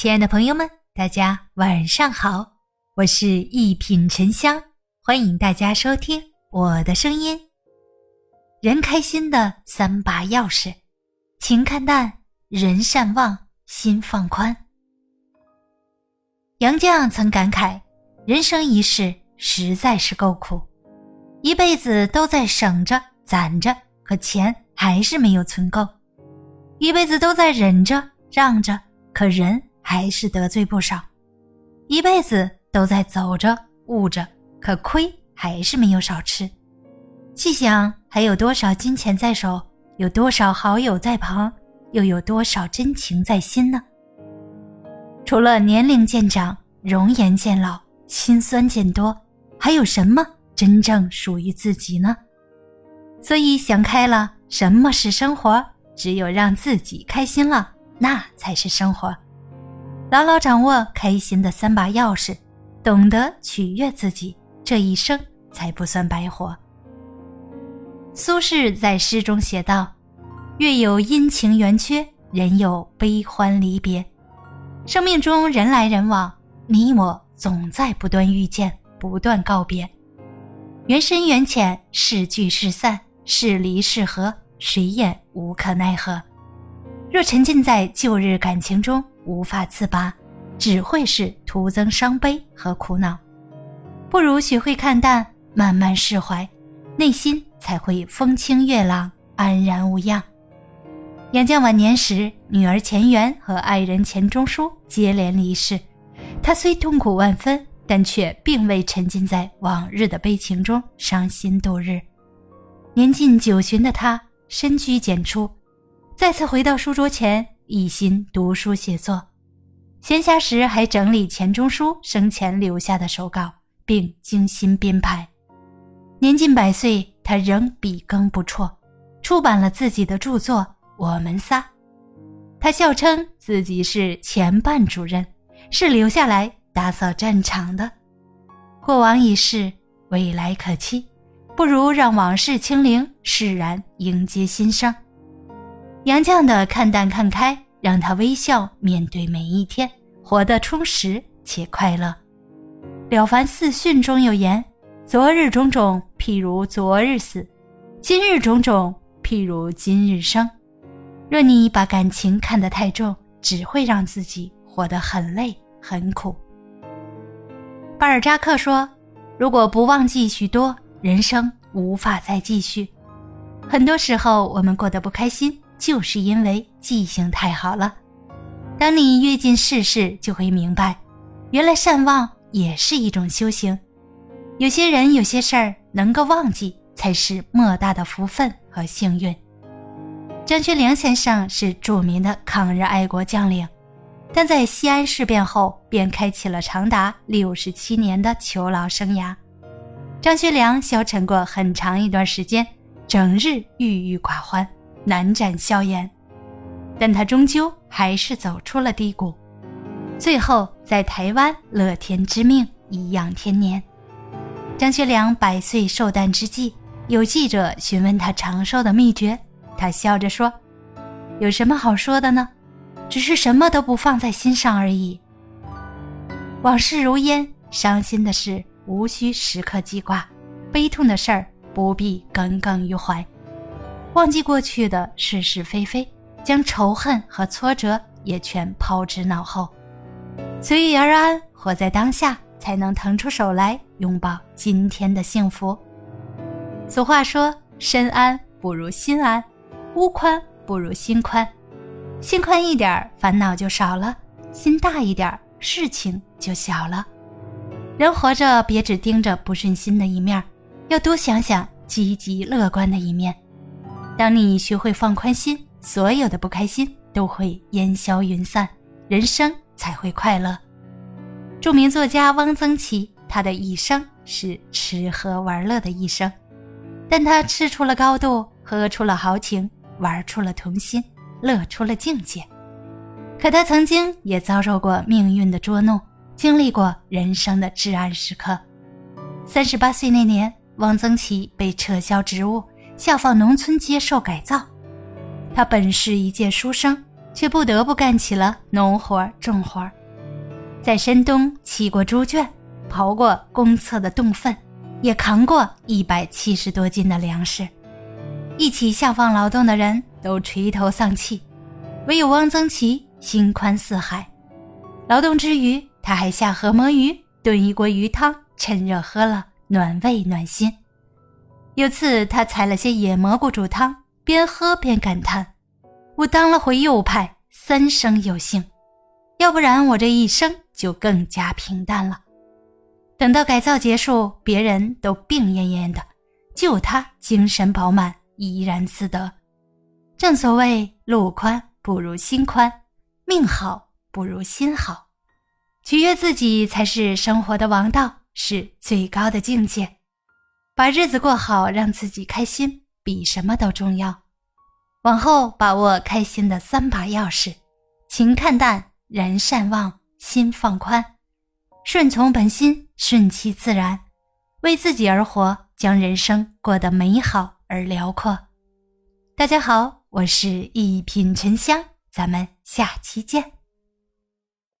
亲爱的朋友们，大家晚上好，我是一品沉香，欢迎大家收听我的声音。人开心的三把钥匙：情看淡，人善忘，心放宽。杨绛曾感慨，人生一世实在是够苦，一辈子都在省着攒着，可钱还是没有存够；一辈子都在忍着让着，可人。还是得罪不少，一辈子都在走着悟着，可亏还是没有少吃。细想，还有多少金钱在手，有多少好友在旁，又有多少真情在心呢？除了年龄渐长、容颜渐老、心酸渐多，还有什么真正属于自己呢？所以想开了，什么是生活？只有让自己开心了，那才是生活。牢牢掌握开心的三把钥匙，懂得取悦自己，这一生才不算白活。苏轼在诗中写道：“月有阴晴圆缺，人有悲欢离别。生命中人来人往，你我总在不断遇见，不断告别。缘深缘浅，是聚是散，是离是合，谁也无可奈何。若沉浸在旧日感情中，无法自拔，只会是徒增伤悲和苦恼。不如学会看淡，慢慢释怀，内心才会风清月朗，安然无恙。杨绛晚年时，女儿钱媛和爱人钱钟书接连离世，他虽痛苦万分，但却并未沉浸在往日的悲情中伤心度日。年近九旬的他，深居简出，再次回到书桌前。一心读书写作，闲暇时还整理钱钟书生前留下的手稿，并精心编排。年近百岁，他仍笔耕不辍，出版了自己的著作《我们仨》。他笑称自己是前办主任，是留下来打扫战场的。过往已逝，未来可期，不如让往事清零，释然迎接新生。杨绛的看淡看开，让他微笑面对每一天，活得充实且快乐。《了凡四训》中有言：“昨日种种，譬如昨日死；今日种种，譬如今日生。”若你把感情看得太重，只会让自己活得很累很苦。巴尔扎克说：“如果不忘记许多，人生无法再继续。”很多时候，我们过得不开心。就是因为记性太好了。当你阅尽世事，就会明白，原来善忘也是一种修行。有些人、有些事儿能够忘记，才是莫大的福分和幸运。张学良先生是著名的抗日爱国将领，但在西安事变后，便开启了长达六十七年的囚牢生涯。张学良消沉过很长一段时间，整日郁郁寡欢。难展笑颜，但他终究还是走出了低谷，最后在台湾乐天知命，颐养天年。张学良百岁寿诞之际，有记者询问他长寿的秘诀，他笑着说：“有什么好说的呢？只是什么都不放在心上而已。往事如烟，伤心的事无需时刻记挂，悲痛的事儿不必耿耿于怀。”忘记过去的是是非非，将仇恨和挫折也全抛之脑后，随遇而安，活在当下，才能腾出手来拥抱今天的幸福。俗话说：“身安不如心安，屋宽不如心宽。心宽一点，烦恼就少了；心大一点，事情就小了。人活着，别只盯着不顺心的一面，要多想想积极乐观的一面。”当你学会放宽心，所有的不开心都会烟消云散，人生才会快乐。著名作家汪曾祺，他的一生是吃喝玩乐的一生，但他吃出了高度，喝出了豪情，玩出了童心，乐出了境界。可他曾经也遭受过命运的捉弄，经历过人生的至暗时刻。三十八岁那年，汪曾祺被撤销职务。下放农村接受改造，他本是一介书生，却不得不干起了农活重活在山东砌过猪圈，刨过公厕的洞粪，也扛过一百七十多斤的粮食。一起下放劳动的人都垂头丧气，唯有汪曾祺心宽似海。劳动之余，他还下河摸鱼，炖一锅鱼汤，趁热喝了，暖胃暖心。有次他采了些野蘑菇煮汤，边喝边感叹：“我当了回右派，三生有幸，要不然我这一生就更加平淡了。”等到改造结束，别人都病恹恹的，就他精神饱满，怡然自得。正所谓路宽不如心宽，命好。不如心好，取悦自己才是生活的王道，是最高的境界。把日子过好，让自己开心，比什么都重要。往后把握开心的三把钥匙：情看淡，人善忘，心放宽。顺从本心，顺其自然，为自己而活，将人生过得美好而辽阔。大家好，我是一品沉香，咱们下期见。